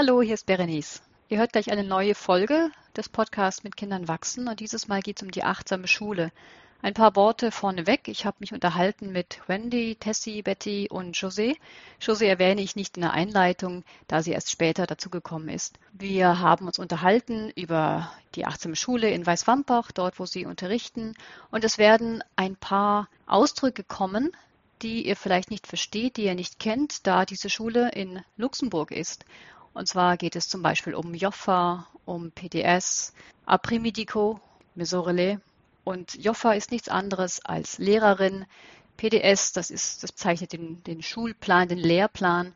Hallo, hier ist Berenice. Ihr hört gleich eine neue Folge des Podcasts mit Kindern wachsen und dieses Mal geht es um die achtsame Schule. Ein paar Worte vorneweg. Ich habe mich unterhalten mit Wendy, Tessie, Betty und José. José erwähne ich nicht in der Einleitung, da sie erst später dazugekommen ist. Wir haben uns unterhalten über die achtsame Schule in Weißwampach, dort wo sie unterrichten. Und es werden ein paar Ausdrücke kommen, die ihr vielleicht nicht versteht, die ihr nicht kennt, da diese Schule in Luxemburg ist. Und zwar geht es zum Beispiel um Joffa, um PDS, Aprimidico, Mesorele. Und Joffa ist nichts anderes als Lehrerin. PDS, das, ist, das bezeichnet den, den Schulplan, den Lehrplan.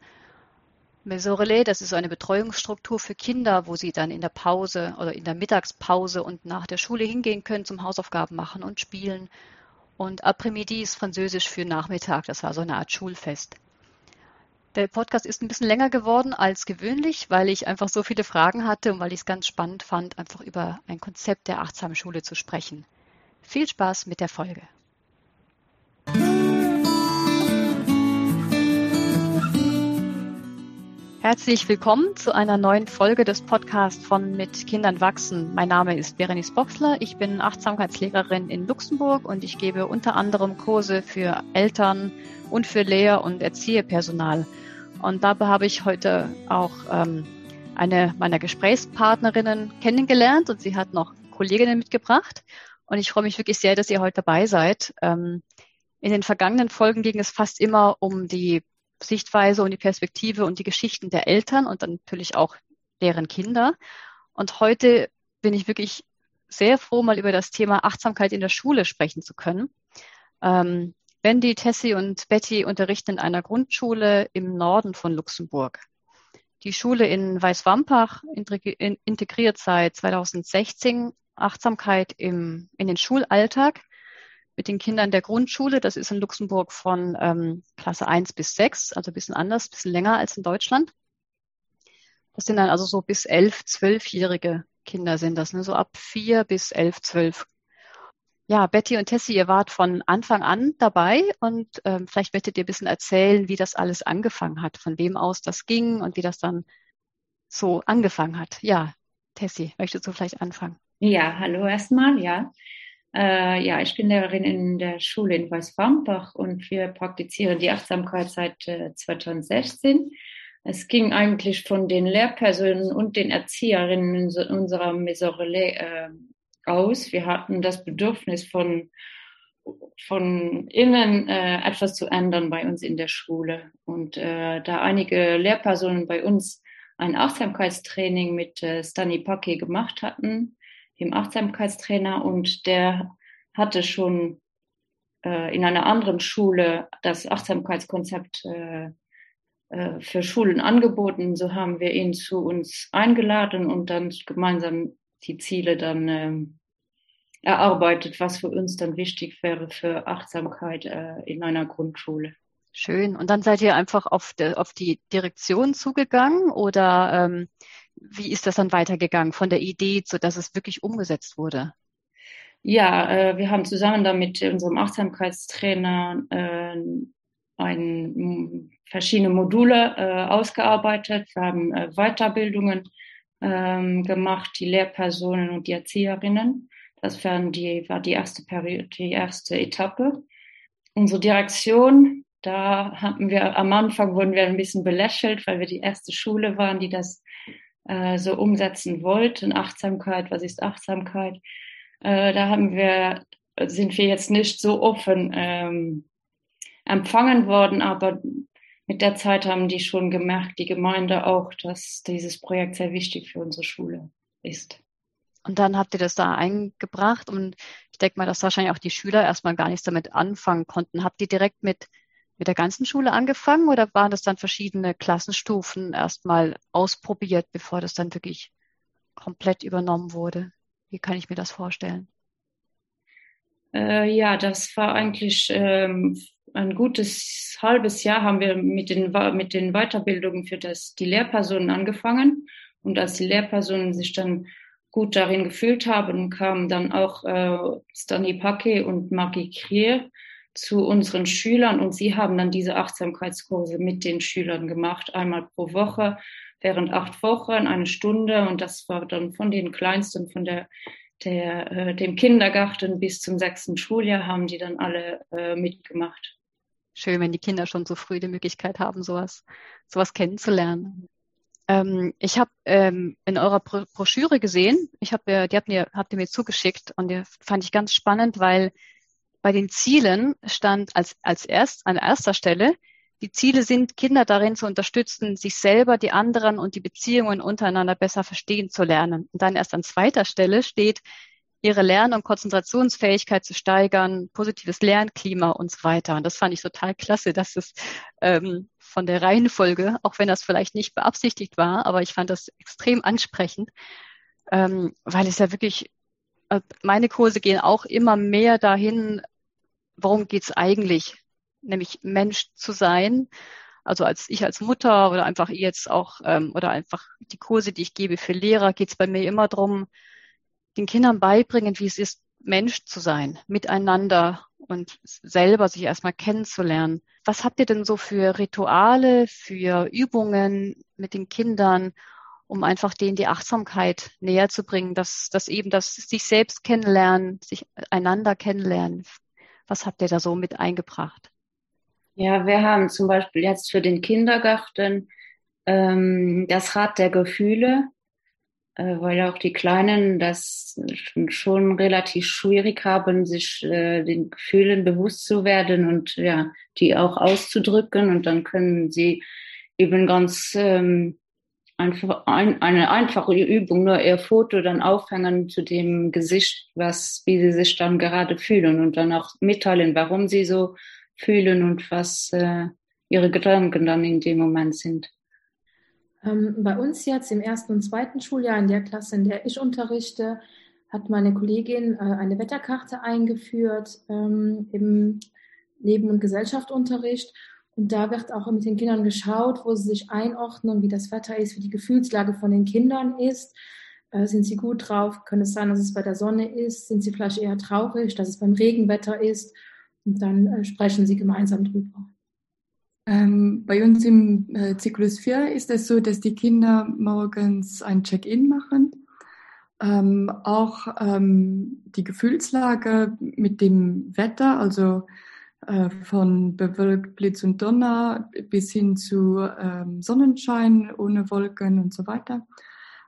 Mesorele, das ist so eine Betreuungsstruktur für Kinder, wo sie dann in der Pause oder in der Mittagspause und nach der Schule hingehen können zum Hausaufgaben machen und spielen. Und Après-midi ist Französisch für Nachmittag. Das war so eine Art Schulfest. Der Podcast ist ein bisschen länger geworden als gewöhnlich, weil ich einfach so viele Fragen hatte und weil ich es ganz spannend fand, einfach über ein Konzept der achtsamen Schule zu sprechen. Viel Spaß mit der Folge. Herzlich willkommen zu einer neuen Folge des Podcasts von Mit Kindern wachsen. Mein Name ist Berenice Boxler. Ich bin Achtsamkeitslehrerin in Luxemburg und ich gebe unter anderem Kurse für Eltern und für Lehr- und Erzieherpersonal. Und dabei habe ich heute auch ähm, eine meiner Gesprächspartnerinnen kennengelernt und sie hat noch Kolleginnen mitgebracht. Und ich freue mich wirklich sehr, dass ihr heute dabei seid. Ähm, in den vergangenen Folgen ging es fast immer um die Sichtweise und die Perspektive und die Geschichten der Eltern und dann natürlich auch deren Kinder. Und heute bin ich wirklich sehr froh, mal über das Thema Achtsamkeit in der Schule sprechen zu können. Ähm, Wendy, Tessie und Betty unterrichten in einer Grundschule im Norden von Luxemburg. Die Schule in Weißwampach integriert seit 2016 Achtsamkeit im, in den Schulalltag mit den Kindern der Grundschule. Das ist in Luxemburg von ähm, Klasse 1 bis 6, also ein bisschen anders, ein bisschen länger als in Deutschland. Das sind dann also so bis 11, 12-jährige Kinder sind das, ne? so ab 4 bis 11, 12. Ja, Betty und Tessie, ihr wart von Anfang an dabei und ähm, vielleicht möchtet ihr ein bisschen erzählen, wie das alles angefangen hat, von wem aus das ging und wie das dann so angefangen hat. Ja, Tessie, möchtest du vielleicht anfangen? Ja, hallo erstmal, ja. Äh, ja, ich bin Lehrerin in der Schule in Weißwampach und wir praktizieren die Achtsamkeit seit äh, 2016. Es ging eigentlich von den Lehrpersonen und den Erzieherinnen in unserer Maison äh, aus. Wir hatten das Bedürfnis von von innen äh, etwas zu ändern bei uns in der Schule. Und äh, da einige Lehrpersonen bei uns ein Achtsamkeitstraining mit äh, Stani Paki gemacht hatten, dem Achtsamkeitstrainer und der hatte schon äh, in einer anderen Schule das Achtsamkeitskonzept äh, äh, für Schulen angeboten. So haben wir ihn zu uns eingeladen und dann gemeinsam die Ziele dann äh, erarbeitet, was für uns dann wichtig wäre für Achtsamkeit äh, in einer Grundschule. Schön. Und dann seid ihr einfach auf, de, auf die Direktion zugegangen oder ähm, wie ist das dann weitergegangen von der Idee, so dass es wirklich umgesetzt wurde? Ja, äh, wir haben zusammen dann mit unserem Achtsamkeitstrainer äh, ein, verschiedene Module äh, ausgearbeitet. Wir haben äh, Weiterbildungen ähm, gemacht, die Lehrpersonen und die Erzieherinnen. Das waren die, war die erste Periode, die erste Etappe. Unsere Direktion, da hatten wir am Anfang wurden wir ein bisschen belächelt, weil wir die erste Schule waren, die das äh, so umsetzen wollten. Achtsamkeit, was ist Achtsamkeit? Äh, da haben wir, sind wir jetzt nicht so offen ähm, empfangen worden, aber mit der Zeit haben die schon gemerkt, die Gemeinde auch, dass dieses Projekt sehr wichtig für unsere Schule ist. Und dann habt ihr das da eingebracht und ich denke mal, dass wahrscheinlich auch die Schüler erstmal gar nichts damit anfangen konnten. Habt ihr direkt mit mit der ganzen Schule angefangen oder waren das dann verschiedene Klassenstufen erstmal ausprobiert, bevor das dann wirklich komplett übernommen wurde? Wie kann ich mir das vorstellen? Äh, ja, das war eigentlich ähm, ein gutes halbes Jahr haben wir mit den, mit den Weiterbildungen für das, die Lehrpersonen angefangen. Und als die Lehrpersonen sich dann gut darin gefühlt haben, kamen dann auch äh, Stani Pake und Margie Krier zu unseren Schülern und sie haben dann diese Achtsamkeitskurse mit den Schülern gemacht, einmal pro Woche während acht Wochen eine Stunde und das war dann von den Kleinsten, von der, der, äh, dem Kindergarten bis zum sechsten Schuljahr haben die dann alle äh, mitgemacht. Schön, wenn die Kinder schon so früh die Möglichkeit haben, sowas, sowas kennenzulernen. Ähm, ich habe ähm, in eurer Bro Broschüre gesehen, ich habe, die habt ihr, habt ihr mir zugeschickt und die fand ich ganz spannend, weil bei den Zielen stand als, als erst, an erster Stelle, die Ziele sind, Kinder darin zu unterstützen, sich selber, die anderen und die Beziehungen untereinander besser verstehen zu lernen. Und dann erst an zweiter Stelle steht, ihre Lern- und Konzentrationsfähigkeit zu steigern, positives Lernklima und so weiter. Und das fand ich total klasse, dass es ähm, von der Reihenfolge, auch wenn das vielleicht nicht beabsichtigt war, aber ich fand das extrem ansprechend, ähm, weil es ja wirklich, äh, meine Kurse gehen auch immer mehr dahin, worum geht's eigentlich? Nämlich Mensch zu sein. Also als ich als Mutter oder einfach jetzt auch ähm, oder einfach die Kurse, die ich gebe für Lehrer, geht's bei mir immer drum, den Kindern beibringen, wie es ist, Mensch zu sein, miteinander und selber sich erstmal kennenzulernen. Was habt ihr denn so für Rituale, für Übungen mit den Kindern, um einfach denen die Achtsamkeit näher zu bringen, dass, dass eben das sich selbst kennenlernen, sich einander kennenlernen was habt ihr da so mit eingebracht? Ja, wir haben zum Beispiel jetzt für den Kindergarten ähm, das Rad der Gefühle, äh, weil auch die Kleinen das schon relativ schwierig haben, sich äh, den Gefühlen bewusst zu werden und ja, die auch auszudrücken. Und dann können sie eben ganz ähm, eine einfache Übung, nur ihr Foto dann aufhängen zu dem Gesicht, was, wie sie sich dann gerade fühlen und dann auch mitteilen, warum sie so fühlen und was äh, ihre Gedanken dann in dem Moment sind. Ähm, bei uns jetzt im ersten und zweiten Schuljahr in der Klasse, in der ich unterrichte, hat meine Kollegin äh, eine Wetterkarte eingeführt ähm, im Leben- und Gesellschaftsunterricht und da wird auch mit den Kindern geschaut, wo sie sich einordnen, wie das Wetter ist, wie die Gefühlslage von den Kindern ist. Äh, sind sie gut drauf? Kann es sein, dass es bei der Sonne ist? Sind sie vielleicht eher traurig, dass es beim Regenwetter ist? Und dann äh, sprechen sie gemeinsam drüber. Ähm, bei uns im äh, Zyklus 4 ist es so, dass die Kinder morgens ein Check-in machen. Ähm, auch ähm, die Gefühlslage mit dem Wetter, also äh, von bewölkt Blitz und Donner bis hin zu ähm, Sonnenschein ohne Wolken und so weiter.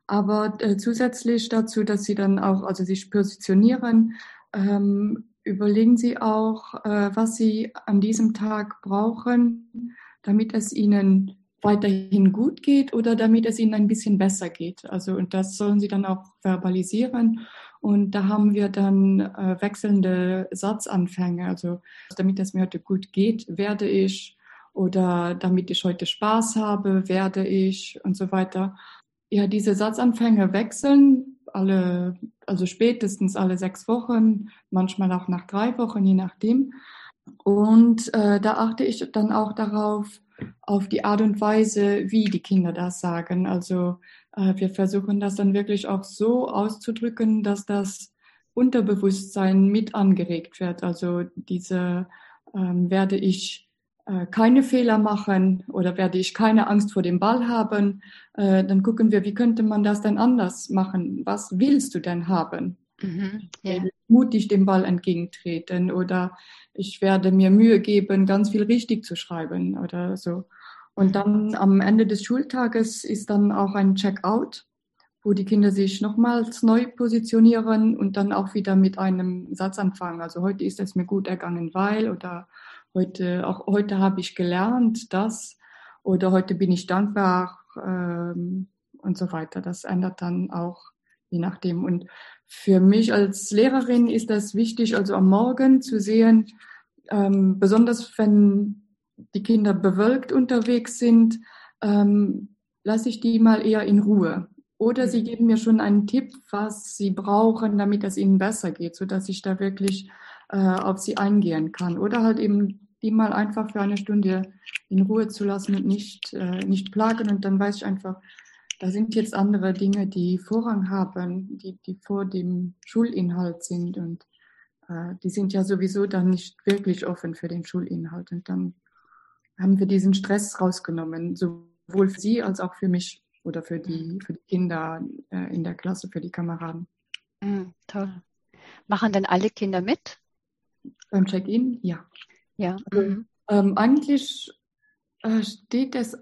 Aber äh, zusätzlich dazu, dass sie dann auch, also sich positionieren, ähm, überlegen sie auch, äh, was sie an diesem Tag brauchen, damit es ihnen weiterhin gut geht oder damit es ihnen ein bisschen besser geht. Also und das sollen sie dann auch verbalisieren und da haben wir dann äh, wechselnde Satzanfänge. Also damit es mir heute gut geht, werde ich oder damit ich heute Spaß habe, werde ich und so weiter. Ja, diese Satzanfänge wechseln alle, also spätestens alle sechs Wochen, manchmal auch nach drei Wochen, je nachdem. Und äh, da achte ich dann auch darauf, auf die Art und Weise, wie die Kinder das sagen. Also wir versuchen das dann wirklich auch so auszudrücken, dass das Unterbewusstsein mit angeregt wird. Also diese ähm, werde ich äh, keine Fehler machen oder werde ich keine Angst vor dem Ball haben, äh, dann gucken wir, wie könnte man das denn anders machen? Was willst du denn haben? Mhm, yeah. Mutig dem Ball entgegentreten oder ich werde mir Mühe geben, ganz viel richtig zu schreiben oder so. Und dann am Ende des Schultages ist dann auch ein Checkout, wo die Kinder sich nochmals neu positionieren und dann auch wieder mit einem Satz anfangen. Also heute ist es mir gut ergangen, weil oder heute, auch heute habe ich gelernt, das oder heute bin ich dankbar ähm, und so weiter. Das ändert dann auch je nachdem. Und für mich als Lehrerin ist das wichtig, also am Morgen zu sehen, ähm, besonders wenn die Kinder bewölkt unterwegs sind, ähm, lasse ich die mal eher in Ruhe. Oder sie geben mir schon einen Tipp, was sie brauchen, damit es ihnen besser geht, sodass ich da wirklich äh, auf sie eingehen kann. Oder halt eben die mal einfach für eine Stunde in Ruhe zu lassen und nicht, äh, nicht plagen. Und dann weiß ich einfach, da sind jetzt andere Dinge, die Vorrang haben, die, die vor dem Schulinhalt sind. Und äh, die sind ja sowieso dann nicht wirklich offen für den Schulinhalt. Und dann haben wir diesen Stress rausgenommen, sowohl für sie als auch für mich. oder für die, für die Kinder äh, in der Klasse, für die Kameraden. Mm, toll. Machen denn alle Kinder mit? Beim Check-in, ja. Ja. Also, mhm. ähm, eigentlich äh, steht es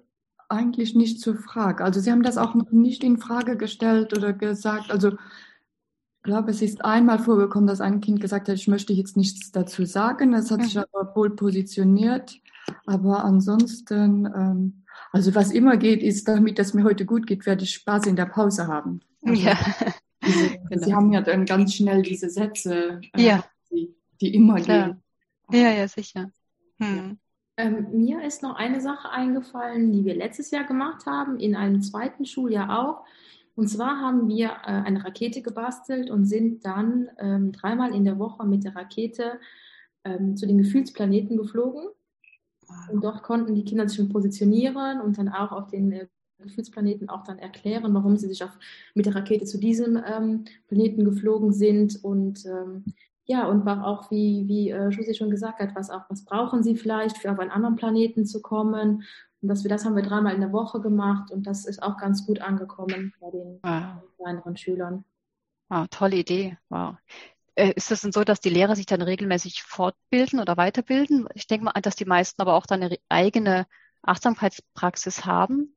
eigentlich nicht zur Frage. Also Sie haben das auch noch nicht in Frage gestellt oder gesagt. Also ich glaube, es ist einmal vorgekommen, dass ein Kind gesagt hat, ich möchte jetzt nichts dazu sagen. Es hat mhm. sich aber wohl positioniert. Aber ansonsten, ähm, also was immer geht, ist, damit es mir heute gut geht, werde ich Spaß in der Pause haben. Also, ja. Diese, genau. Sie haben ja dann ganz schnell diese Sätze, äh, ja. die, die, immer Klar. gehen. Ja, ja, sicher. Hm. Ähm, mir ist noch eine Sache eingefallen, die wir letztes Jahr gemacht haben, in einem zweiten Schuljahr auch. Und zwar haben wir äh, eine Rakete gebastelt und sind dann ähm, dreimal in der Woche mit der Rakete ähm, zu den Gefühlsplaneten geflogen. Und dort konnten die Kinder sich schon positionieren und dann auch auf den äh, Gefühlsplaneten auch dann erklären, warum sie sich auf, mit der Rakete zu diesem ähm, Planeten geflogen sind und ähm, ja, und war auch, wie, wie äh, Josie schon gesagt hat, was auch, was brauchen sie vielleicht, für auf einen anderen Planeten zu kommen. Und dass wir das haben wir dreimal in der Woche gemacht und das ist auch ganz gut angekommen bei den wow. kleineren Schülern. Wow, tolle Idee. Wow. Äh, ist es denn so, dass die Lehrer sich dann regelmäßig fortbilden oder weiterbilden? Ich denke mal, dass die meisten aber auch dann eine eigene Achtsamkeitspraxis haben.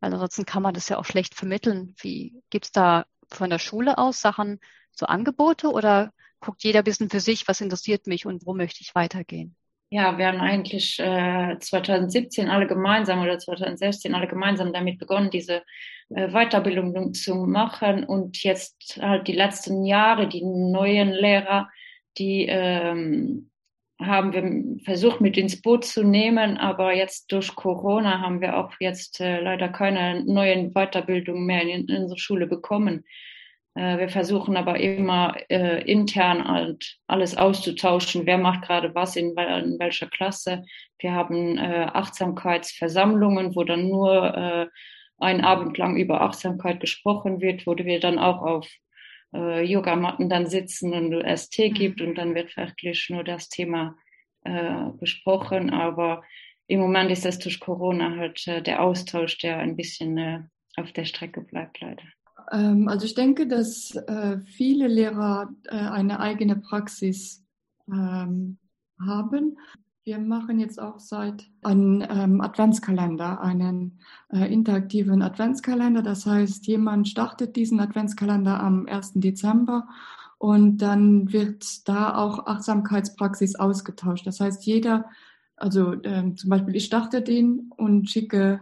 Weil ansonsten kann man das ja auch schlecht vermitteln. Wie gibt es da von der Schule aus Sachen, so Angebote oder guckt jeder ein bisschen für sich, was interessiert mich und wo möchte ich weitergehen? Ja, wir haben eigentlich äh, 2017 alle gemeinsam oder 2016 alle gemeinsam damit begonnen, diese äh, Weiterbildung zu machen und jetzt halt die letzten Jahre, die neuen Lehrer, die ähm, haben wir versucht mit ins Boot zu nehmen, aber jetzt durch Corona haben wir auch jetzt äh, leider keine neuen Weiterbildungen mehr in, in unserer Schule bekommen. Äh, wir versuchen aber immer äh, intern halt alles auszutauschen. Wer macht gerade was in, in welcher Klasse? Wir haben äh, Achtsamkeitsversammlungen, wo dann nur äh, ein Abend lang über Achtsamkeit gesprochen wird, wo wir dann auch auf äh, Yogamatten dann sitzen und es Tee mhm. gibt und dann wird wirklich nur das Thema äh, besprochen. Aber im Moment ist das durch Corona halt äh, der Austausch, der ein bisschen äh, auf der Strecke bleibt, leider. Ähm, also ich denke, dass äh, viele Lehrer äh, eine eigene Praxis ähm, haben. Wir machen jetzt auch seit einen ähm, Adventskalender, einen äh, interaktiven Adventskalender. Das heißt, jemand startet diesen Adventskalender am 1. Dezember und dann wird da auch Achtsamkeitspraxis ausgetauscht. Das heißt, jeder, also zum Beispiel ich starte den und schicke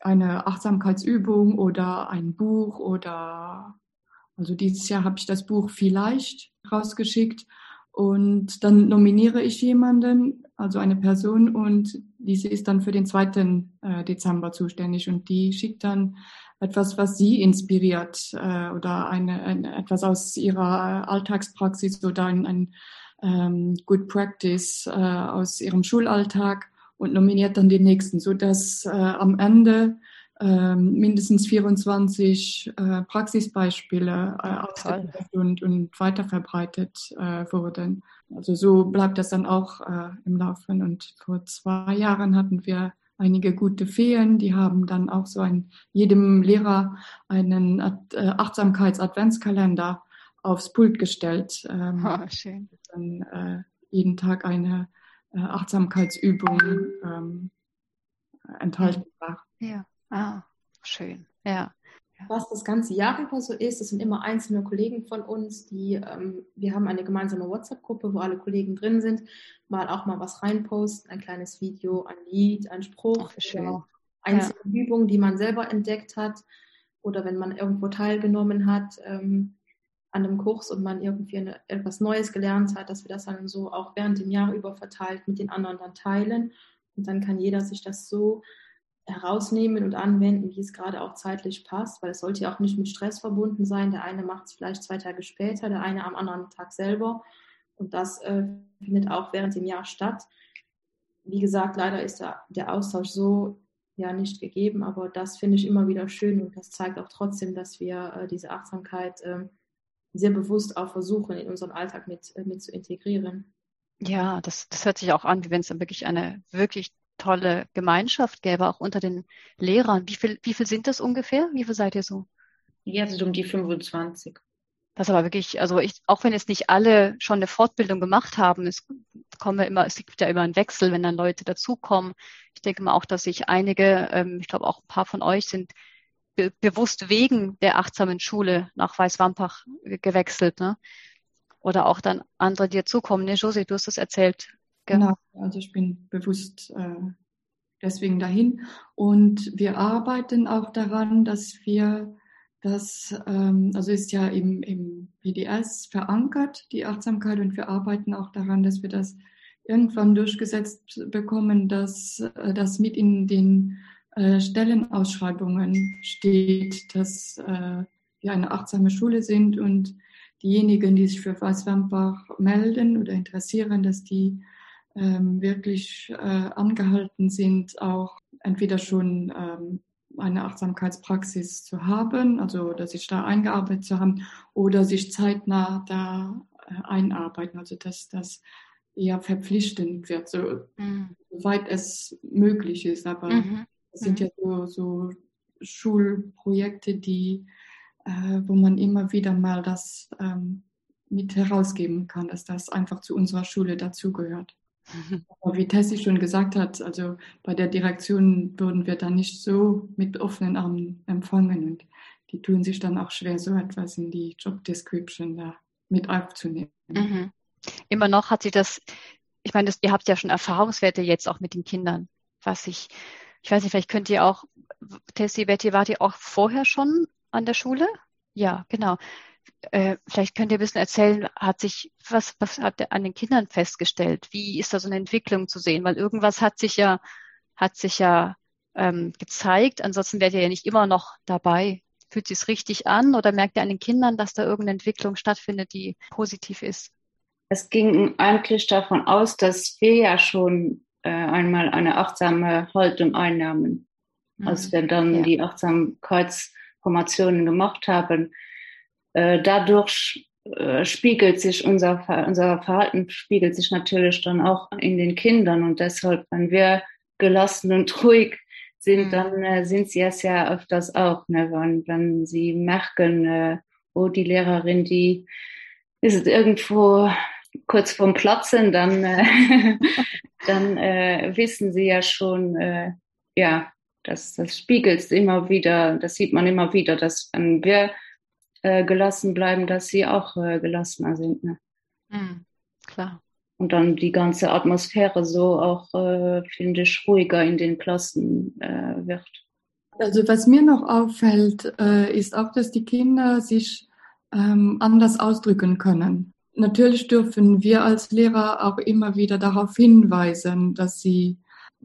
eine Achtsamkeitsübung oder ein Buch oder also dieses Jahr habe ich das Buch vielleicht rausgeschickt und dann nominiere ich jemanden, also eine Person und diese ist dann für den 2. Äh, Dezember zuständig und die schickt dann etwas, was sie inspiriert äh, oder eine, eine, etwas aus ihrer Alltagspraxis oder ein, ein ähm, Good Practice äh, aus ihrem Schulalltag und nominiert dann den nächsten, so dass äh, am Ende äh, mindestens 24 äh, Praxisbeispiele äh, ausgetestet und, und weiterverbreitet äh, wurden. Also so bleibt das dann auch äh, im Laufen. Und vor zwei Jahren hatten wir einige gute Feen, die haben dann auch so ein jedem Lehrer einen äh, Achtsamkeits-Adventskalender aufs Pult gestellt. Ähm, oh, schön. Dann äh, jeden Tag eine äh, Achtsamkeitsübung ähm, enthalten war. Ja, ah, schön, ja. Was das ganze Jahr über so ist, das sind immer einzelne Kollegen von uns, die, ähm, wir haben eine gemeinsame WhatsApp-Gruppe, wo alle Kollegen drin sind, mal auch mal was reinposten, ein kleines Video, ein Lied, ein Spruch, Ach, einzelne ja. Übungen, die man selber entdeckt hat oder wenn man irgendwo teilgenommen hat. Ähm, an einem Kurs und man irgendwie eine, etwas Neues gelernt hat, dass wir das dann so auch während dem Jahr über verteilt mit den anderen dann teilen. Und dann kann jeder sich das so herausnehmen und anwenden, wie es gerade auch zeitlich passt, weil es sollte ja auch nicht mit Stress verbunden sein. Der eine macht es vielleicht zwei Tage später, der eine am anderen Tag selber. Und das äh, findet auch während dem Jahr statt. Wie gesagt, leider ist der, der Austausch so ja nicht gegeben, aber das finde ich immer wieder schön und das zeigt auch trotzdem, dass wir äh, diese Achtsamkeit äh, sehr bewusst auch versuchen, in unseren Alltag mit, äh, mit zu integrieren. Ja, das, das hört sich auch an, wie wenn es dann wirklich eine wirklich tolle Gemeinschaft gäbe, auch unter den Lehrern. Wie viel, wie viel sind das ungefähr? Wie viel seid ihr so? Jetzt um die 25. Das aber wirklich, also ich, auch wenn jetzt nicht alle schon eine Fortbildung gemacht haben, es kommen immer, es gibt ja immer einen Wechsel, wenn dann Leute dazukommen. Ich denke mal auch, dass sich einige, ähm, ich glaube auch ein paar von euch sind be bewusst wegen der achtsamen Schule nach Weißwampach gewechselt, ne? Oder auch dann andere, die dazukommen. Ne, Josie, du hast es erzählt. Genau, also ich bin bewusst äh, deswegen dahin. Und wir arbeiten auch daran, dass wir das, ähm, also ist ja im, im PDS verankert, die Achtsamkeit, und wir arbeiten auch daran, dass wir das irgendwann durchgesetzt bekommen, dass äh, das mit in den äh, Stellenausschreibungen steht, dass äh, wir eine achtsame Schule sind und diejenigen, die sich für Weißwampach melden oder interessieren, dass die ähm, wirklich äh, angehalten sind, auch entweder schon ähm, eine Achtsamkeitspraxis zu haben, also dass sich da eingearbeitet zu haben oder sich zeitnah da äh, einarbeiten, also dass das eher verpflichtend wird, so, mhm. soweit es möglich ist. Aber mhm. Sind mhm. ja so, so Schulprojekte, die, äh, wo man immer wieder mal das ähm, mit herausgeben kann, dass das einfach zu unserer Schule dazugehört. Aber wie Tessie schon gesagt hat, also bei der Direktion würden wir dann nicht so mit offenen Armen empfangen und die tun sich dann auch schwer, so etwas in die Job Description da mit aufzunehmen. Mhm. Immer noch hat sie das, ich meine, das, ihr habt ja schon Erfahrungswerte jetzt auch mit den Kindern, was ich, ich weiß nicht, vielleicht könnt ihr auch, Tessie, Betty, wart ihr auch vorher schon an der Schule? Ja, genau äh, vielleicht könnt ihr ein bisschen erzählen, hat sich, was, was hat er an den Kindern festgestellt? Wie ist da so eine Entwicklung zu sehen? Weil irgendwas hat sich ja, hat sich ja ähm, gezeigt. Ansonsten werdet ihr ja nicht immer noch dabei. Fühlt sich es richtig an oder merkt ihr an den Kindern, dass da irgendeine Entwicklung stattfindet, die positiv ist? Es ging eigentlich davon aus, dass wir ja schon äh, einmal eine achtsame Haltung einnahmen, mhm. als wir dann ja. die Achtsamkeitsformationen gemacht haben äh, dadurch äh, spiegelt sich unser, unser Verhalten spiegelt sich natürlich dann auch in den Kindern und deshalb, wenn wir gelassen und ruhig sind, mhm. dann äh, sind sie es ja öfters auch, ne? wenn, wenn sie merken, äh, oh, die Lehrerin, die ist irgendwo kurz vorm Platzen, dann, äh, dann äh, wissen sie ja schon, äh, ja, das, das spiegelt immer wieder, das sieht man immer wieder, dass wenn wir äh, gelassen bleiben, dass sie auch äh, gelassener sind. Ne? Mhm, klar. Und dann die ganze Atmosphäre so auch, äh, finde ich, ruhiger in den Klassen äh, wird. Also was mir noch auffällt, äh, ist auch, dass die Kinder sich ähm, anders ausdrücken können. Natürlich dürfen wir als Lehrer auch immer wieder darauf hinweisen, dass sie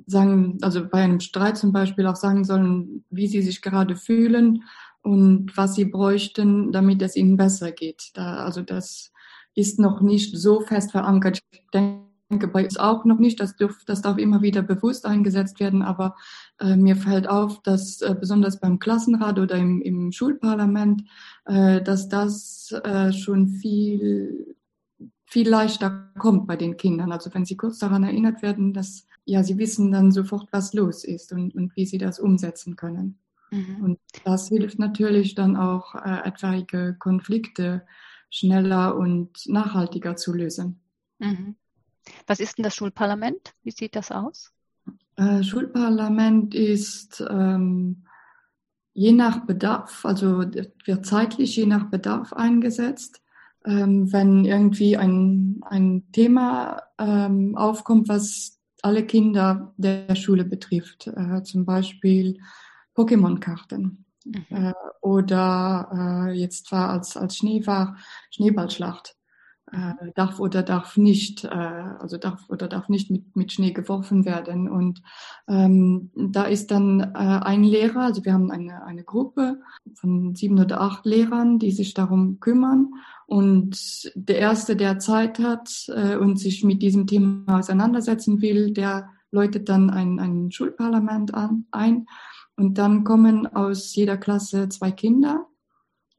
sagen, also bei einem Streit zum Beispiel auch sagen sollen, wie sie sich gerade fühlen und was sie bräuchten, damit es ihnen besser geht. Da, also das ist noch nicht so fest verankert. Ich denke bei uns auch noch nicht. Das, dürf, das darf immer wieder bewusst eingesetzt werden. Aber äh, mir fällt auf, dass äh, besonders beim Klassenrat oder im, im Schulparlament, äh, dass das äh, schon viel viel leichter kommt bei den Kindern. Also wenn sie kurz daran erinnert werden, dass ja sie wissen dann sofort, was los ist und, und wie sie das umsetzen können. Mhm. Und das hilft natürlich dann auch, äh, etwaige Konflikte schneller und nachhaltiger zu lösen. Mhm. Was ist denn das Schulparlament? Wie sieht das aus? Äh, Schulparlament ist ähm, je nach Bedarf, also wird zeitlich je nach Bedarf eingesetzt. Ähm, wenn irgendwie ein, ein Thema ähm, aufkommt, was alle Kinder der Schule betrifft, äh, zum Beispiel Pokémon-Karten. Mhm. Äh, oder äh, jetzt war als, als Schnee war Schneeballschlacht. Äh, darf oder darf nicht, äh, also darf oder darf nicht mit, mit Schnee geworfen werden. Und ähm, da ist dann äh, ein Lehrer, also wir haben eine, eine Gruppe von sieben oder acht Lehrern, die sich darum kümmern. Und der Erste, der Zeit hat äh, und sich mit diesem Thema auseinandersetzen will, der läutet dann ein, ein Schulparlament an, ein und dann kommen aus jeder Klasse zwei Kinder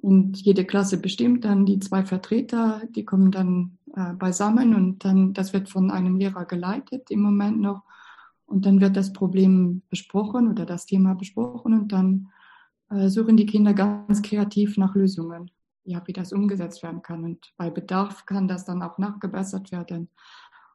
und jede Klasse bestimmt dann die zwei Vertreter, die kommen dann äh, beisammen und dann, das wird von einem Lehrer geleitet im Moment noch. Und dann wird das Problem besprochen oder das Thema besprochen und dann äh, suchen die Kinder ganz kreativ nach Lösungen, ja, wie das umgesetzt werden kann. Und bei Bedarf kann das dann auch nachgebessert werden.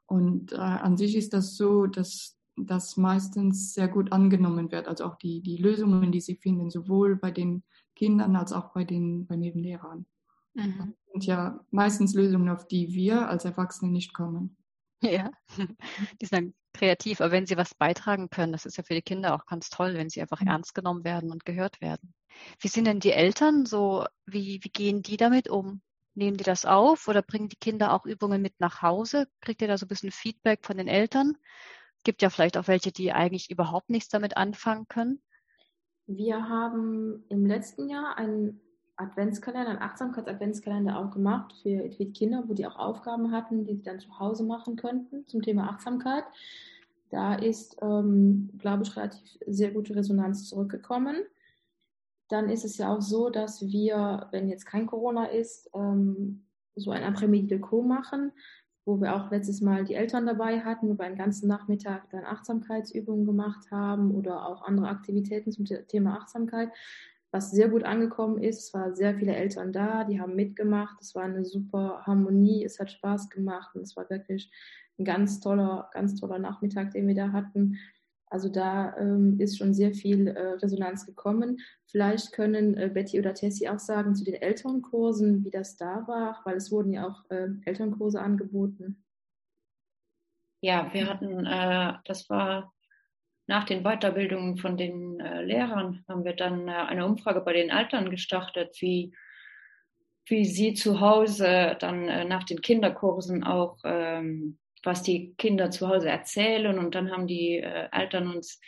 Und äh, an sich ist das so, dass das meistens sehr gut angenommen wird. Also auch die, die Lösungen, die sie finden, sowohl bei den Kindern als auch bei den, bei den Lehrern. Mhm. Das sind ja meistens Lösungen, auf die wir als Erwachsene nicht kommen. Ja, die sind dann kreativ, aber wenn sie was beitragen können, das ist ja für die Kinder auch ganz toll, wenn sie einfach mhm. ernst genommen werden und gehört werden. Wie sind denn die Eltern so, wie, wie gehen die damit um? Nehmen die das auf oder bringen die Kinder auch Übungen mit nach Hause? Kriegt ihr da so ein bisschen Feedback von den Eltern? Gibt ja vielleicht auch welche, die eigentlich überhaupt nichts damit anfangen können. Wir haben im letzten Jahr einen Adventskalender, einen Achtsamkeits-Adventskalender auch gemacht für, Kinder, wo die auch Aufgaben hatten, die sie dann zu Hause machen könnten zum Thema Achtsamkeit. Da ist, ähm, glaube ich, relativ sehr gute Resonanz zurückgekommen dann ist es ja auch so, dass wir, wenn jetzt kein Corona ist, ähm, so ein Après-Midi de Co machen, wo wir auch letztes Mal die Eltern dabei hatten, wo wir einen ganzen Nachmittag dann Achtsamkeitsübungen gemacht haben oder auch andere Aktivitäten zum Thema Achtsamkeit, was sehr gut angekommen ist. Es waren sehr viele Eltern da, die haben mitgemacht. Es war eine super Harmonie, es hat Spaß gemacht und es war wirklich ein ganz toller, ganz toller Nachmittag, den wir da hatten. Also da ähm, ist schon sehr viel äh, Resonanz gekommen. Vielleicht können äh, Betty oder Tessie auch sagen zu den Elternkursen, wie das da war, weil es wurden ja auch äh, Elternkurse angeboten. Ja, wir hatten, äh, das war nach den Weiterbildungen von den äh, Lehrern, haben wir dann äh, eine Umfrage bei den Eltern gestartet, wie, wie sie zu Hause dann nach den Kinderkursen auch ähm, was die Kinder zu Hause erzählen. Und dann haben die äh, Eltern uns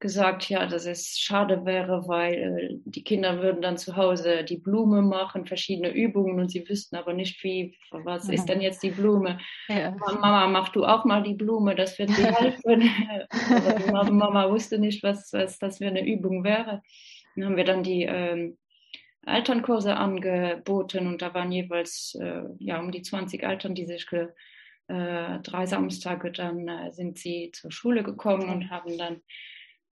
gesagt, ja, dass es schade wäre, weil äh, die Kinder würden dann zu Hause die Blume machen, verschiedene Übungen und sie wüssten aber nicht, wie, was ist denn jetzt die Blume? Ja. Mama, mach du auch mal die Blume, das wird dir helfen. Mama wusste nicht, was, was das für eine Übung wäre. Dann haben wir dann die ähm, Elternkurse angeboten und da waren jeweils äh, ja, um die 20 Eltern, die sich äh, drei Samstage dann äh, sind sie zur Schule gekommen und haben dann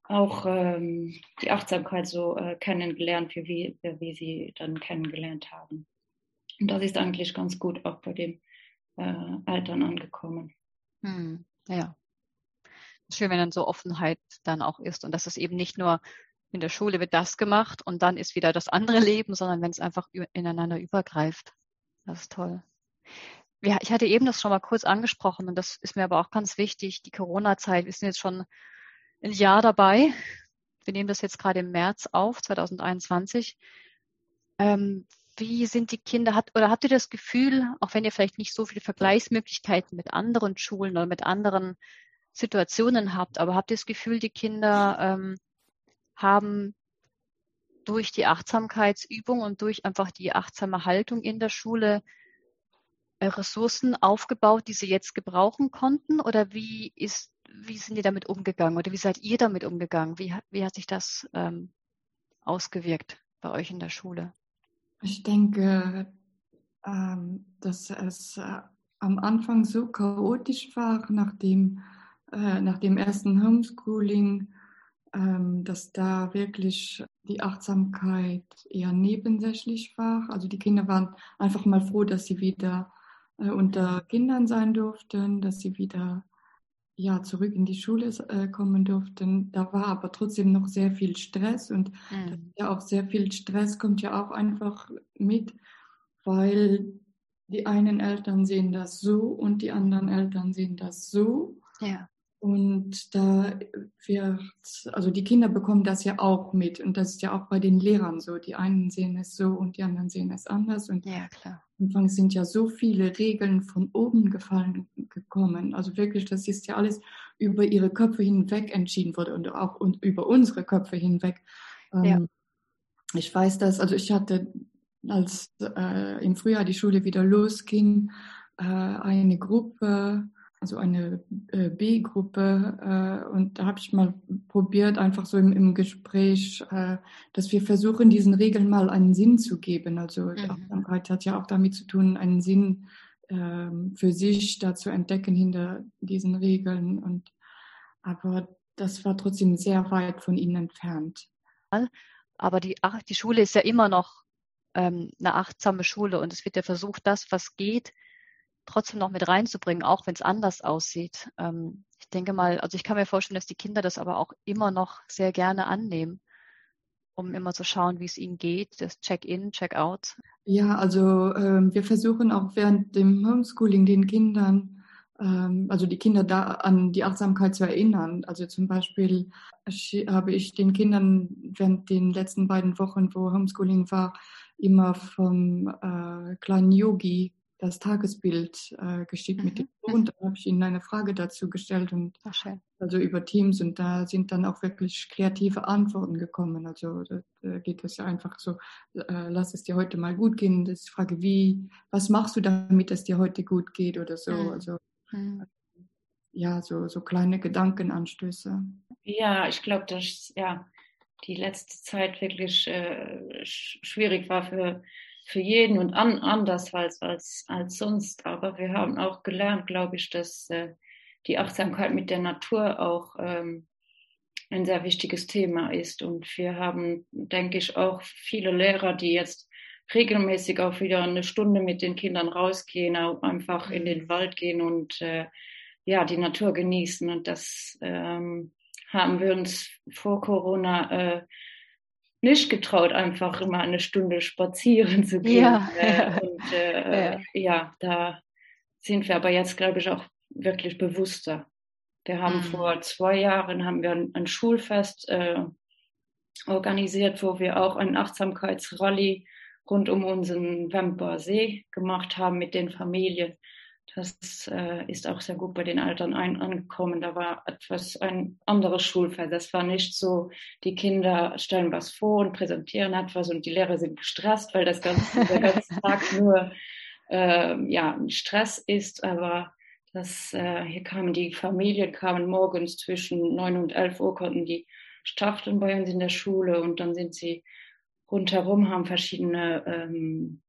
auch ähm, die Achtsamkeit so äh, kennengelernt, wie, wie, wie sie dann kennengelernt haben. Und das ist eigentlich ganz gut auch bei den äh, Eltern angekommen. Hm, ja. Schön, wenn dann so Offenheit dann auch ist und dass es eben nicht nur in der Schule wird das gemacht und dann ist wieder das andere Leben, sondern wenn es einfach ineinander übergreift. Das ist toll ja, ich hatte eben das schon mal kurz angesprochen und das ist mir aber auch ganz wichtig, die Corona-Zeit. Wir sind jetzt schon ein Jahr dabei. Wir nehmen das jetzt gerade im März auf, 2021. Ähm, wie sind die Kinder, hat, oder habt ihr das Gefühl, auch wenn ihr vielleicht nicht so viele Vergleichsmöglichkeiten mit anderen Schulen oder mit anderen Situationen habt, aber habt ihr das Gefühl, die Kinder ähm, haben durch die Achtsamkeitsübung und durch einfach die achtsame Haltung in der Schule Ressourcen aufgebaut, die Sie jetzt gebrauchen konnten? Oder wie ist, wie sind die damit umgegangen? Oder wie seid ihr damit umgegangen? Wie, wie hat sich das ähm, ausgewirkt bei euch in der Schule? Ich denke, ähm, dass es äh, am Anfang so chaotisch war, nach dem, äh, nach dem ersten Homeschooling, ähm, dass da wirklich die Achtsamkeit eher nebensächlich war. Also die Kinder waren einfach mal froh, dass sie wieder äh, unter Kindern sein durften, dass sie wieder ja, zurück in die Schule äh, kommen durften. Da war aber trotzdem noch sehr viel Stress und mhm. ja auch sehr viel Stress kommt ja auch einfach mit, weil die einen Eltern sehen das so und die anderen Eltern sehen das so. Ja. Und da wird, also die Kinder bekommen das ja auch mit. Und das ist ja auch bei den Lehrern so. Die einen sehen es so und die anderen sehen es anders. Und ja, klar. Anfang sind ja so viele Regeln von oben gefallen gekommen. Also wirklich, das ist ja alles über ihre Köpfe hinweg entschieden worden und auch und über unsere Köpfe hinweg. Ja. Ähm, ich weiß das, also ich hatte, als äh, im Frühjahr die Schule wieder losging, äh, eine Gruppe also eine äh, B-Gruppe. Äh, und da habe ich mal probiert, einfach so im, im Gespräch, äh, dass wir versuchen, diesen Regeln mal einen Sinn zu geben. Also mhm. Achtsamkeit hat ja auch damit zu tun, einen Sinn ähm, für sich da zu entdecken hinter diesen Regeln. Und aber das war trotzdem sehr weit von ihnen entfernt. Aber die, die Schule ist ja immer noch ähm, eine achtsame Schule und es wird ja versucht, das, was geht, trotzdem noch mit reinzubringen, auch wenn es anders aussieht. Ähm, ich denke mal, also ich kann mir vorstellen, dass die Kinder das aber auch immer noch sehr gerne annehmen, um immer zu schauen, wie es ihnen geht, das Check-in, Check-out. Ja, also äh, wir versuchen auch während dem Homeschooling den Kindern, ähm, also die Kinder da an die Achtsamkeit zu erinnern. Also zum Beispiel habe ich den Kindern während den letzten beiden Wochen, wo Homeschooling war, immer vom äh, kleinen Yogi das Tagesbild äh, geschickt mhm. mit dem Sohn. Da habe ich ihnen eine Frage dazu gestellt und also über Teams und da sind dann auch wirklich kreative Antworten gekommen. Also da, da geht es ja einfach so, äh, lass es dir heute mal gut gehen. Das ist die Frage, wie, was machst du damit, dass dir heute gut geht oder so. Mhm. Also mhm. ja, so, so kleine Gedankenanstöße. Ja, ich glaube, dass ja die letzte Zeit wirklich äh, schwierig war für für jeden und an, anders als, als, als sonst. Aber wir haben auch gelernt, glaube ich, dass äh, die Achtsamkeit mit der Natur auch ähm, ein sehr wichtiges Thema ist. Und wir haben, denke ich, auch viele Lehrer, die jetzt regelmäßig auch wieder eine Stunde mit den Kindern rausgehen, auch einfach in den Wald gehen und äh, ja, die Natur genießen. Und das ähm, haben wir uns vor Corona äh, nicht getraut, einfach immer eine Stunde spazieren zu gehen. Ja, äh, und äh, ja. ja. da sind wir aber jetzt, glaube ich, auch wirklich bewusster. Wir haben mhm. vor zwei Jahren haben wir ein, ein Schulfest äh, organisiert, wo wir auch ein Achtsamkeitsrallye rund um unseren Wemper See gemacht haben mit den Familien. Das äh, ist auch sehr gut bei den Eltern ein, angekommen. Da war etwas ein anderes Schulfeld. Das war nicht so, die Kinder stellen was vor und präsentieren etwas und die Lehrer sind gestresst, weil das ganze, der ganze Tag nur äh, ja, Stress ist. Aber das, äh, hier kamen die Familien, kamen morgens zwischen neun und elf Uhr, konnten die Staffeln bei uns in der Schule und dann sind sie rundherum, haben verschiedene ähm,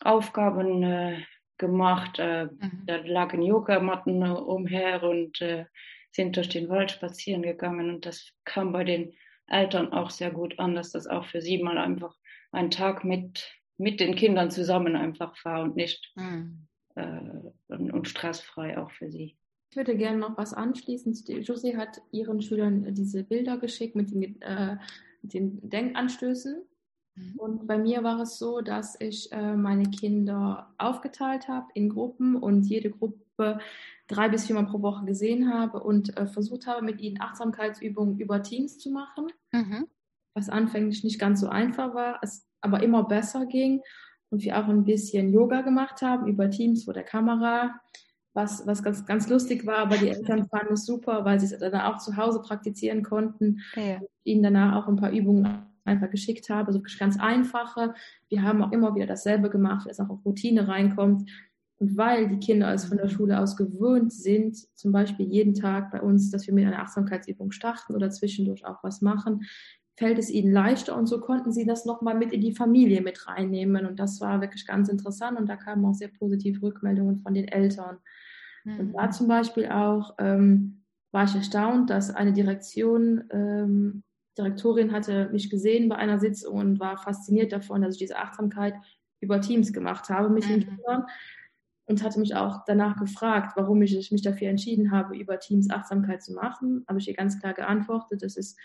Aufgaben äh, gemacht. Äh, mhm. Da lagen Yogamatten umher und äh, sind durch den Wald spazieren gegangen. Und das kam bei den Eltern auch sehr gut an, dass das auch für sie mal einfach ein Tag mit, mit den Kindern zusammen einfach war und nicht mhm. äh, und, und, stressfrei auch für sie. Ich würde gerne noch was anschließen. Josie hat ihren Schülern diese Bilder geschickt mit den, äh, mit den Denkanstößen. Mhm. Und bei mir war es so, dass ich äh, meine Kinder aufgeteilt habe in Gruppen und jede Gruppe drei bis viermal pro Woche gesehen habe und äh, versucht habe, mit ihnen Achtsamkeitsübungen über Teams zu machen. Mhm. Was anfänglich nicht ganz so einfach war, es aber immer besser ging. Und wir auch ein bisschen Yoga gemacht haben über Teams vor der Kamera, was, was ganz, ganz lustig war, aber die Eltern fanden es super, weil sie es dann auch zu Hause praktizieren konnten. Ja. Ihnen danach auch ein paar Übungen einfach geschickt habe, so ganz einfache. Wir haben auch immer wieder dasselbe gemacht, es auch auf Routine reinkommt. Und weil die Kinder es von der Schule aus gewöhnt sind, zum Beispiel jeden Tag bei uns, dass wir mit einer Achtsamkeitsübung starten oder zwischendurch auch was machen, fällt es ihnen leichter und so konnten sie das nochmal mit in die Familie mit reinnehmen. Und das war wirklich ganz interessant und da kamen auch sehr positive Rückmeldungen von den Eltern. Mhm. Und da zum Beispiel auch ähm, war ich erstaunt, dass eine Direktion ähm, Direktorin hatte mich gesehen bei einer Sitzung und war fasziniert davon, dass ich diese Achtsamkeit über Teams gemacht habe mit mhm. den Kindern und hatte mich auch danach gefragt, warum ich mich dafür entschieden habe, über Teams Achtsamkeit zu machen. Habe ich ihr ganz klar geantwortet, das ist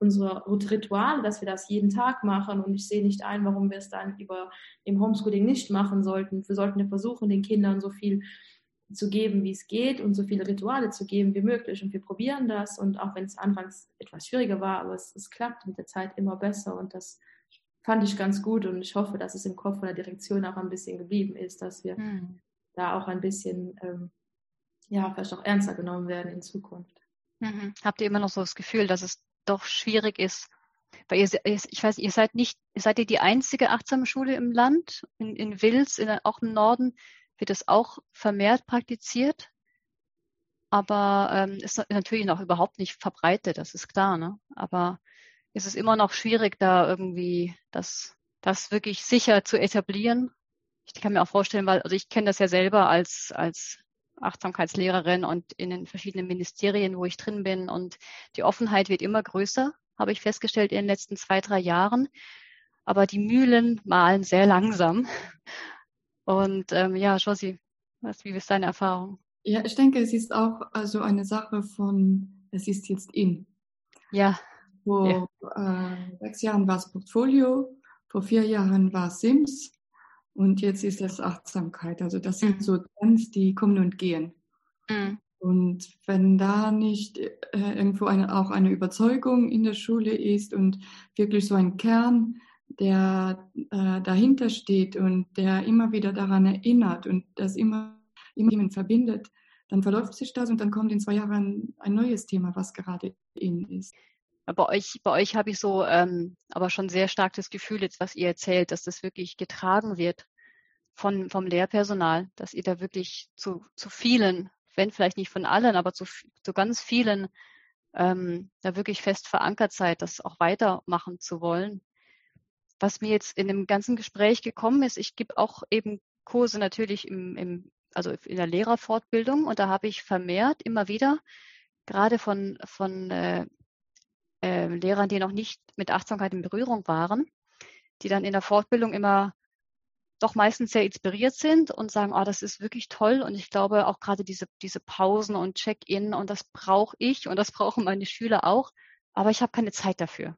unser Ritual, dass wir das jeden Tag machen und ich sehe nicht ein, warum wir es dann über im Homeschooling nicht machen sollten. Wir sollten ja versuchen, den Kindern so viel zu geben, wie es geht und so viele Rituale zu geben wie möglich. Und wir probieren das. Und auch wenn es anfangs etwas schwieriger war, aber es, es klappt mit der Zeit immer besser. Und das fand ich ganz gut. Und ich hoffe, dass es im Kopf von der Direktion auch ein bisschen geblieben ist, dass wir hm. da auch ein bisschen, ähm, ja, vielleicht auch ernster genommen werden in Zukunft. Mhm. Habt ihr immer noch so das Gefühl, dass es doch schwierig ist? Weil ihr, ich weiß, ihr seid nicht, seid ihr die einzige achtsame Schule im Land, in, in Wils, in, auch im Norden, wird es auch vermehrt praktiziert, aber ähm, ist natürlich noch überhaupt nicht verbreitet, das ist klar. Ne? Aber ist es immer noch schwierig, da irgendwie das, das wirklich sicher zu etablieren. Ich kann mir auch vorstellen, weil, also ich kenne das ja selber als, als Achtsamkeitslehrerin und in den verschiedenen Ministerien, wo ich drin bin. Und die Offenheit wird immer größer, habe ich festgestellt in den letzten zwei, drei Jahren. Aber die Mühlen malen sehr langsam. Und ähm, ja, Josi, was, wie ist deine Erfahrung? Ja, ich denke, es ist auch also eine Sache von, es ist jetzt in. Ja. Vor ja. Äh, sechs Jahren war es Portfolio, vor vier Jahren war es Sims und jetzt ist es Achtsamkeit. Also das sind mhm. so Trends, die kommen und gehen. Mhm. Und wenn da nicht äh, irgendwo eine, auch eine Überzeugung in der Schule ist und wirklich so ein Kern, der äh, dahinter steht und der immer wieder daran erinnert und das immer, immer jemand verbindet, dann verläuft sich das und dann kommt in zwei Jahren ein neues Thema, was gerade in ist. Bei euch, bei euch habe ich so ähm, aber schon sehr stark das Gefühl, jetzt was ihr erzählt, dass das wirklich getragen wird von, vom Lehrpersonal, dass ihr da wirklich zu, zu vielen, wenn vielleicht nicht von allen, aber zu, zu ganz vielen ähm, da wirklich fest verankert seid, das auch weitermachen zu wollen. Was mir jetzt in dem ganzen Gespräch gekommen ist, ich gebe auch eben Kurse natürlich im, im also in der Lehrerfortbildung und da habe ich vermehrt immer wieder, gerade von, von äh, äh, Lehrern, die noch nicht mit Achtsamkeit in Berührung waren, die dann in der Fortbildung immer doch meistens sehr inspiriert sind und sagen, oh, das ist wirklich toll. Und ich glaube auch gerade diese, diese Pausen und Check-in und das brauche ich und das brauchen meine Schüler auch. Aber ich habe keine Zeit dafür.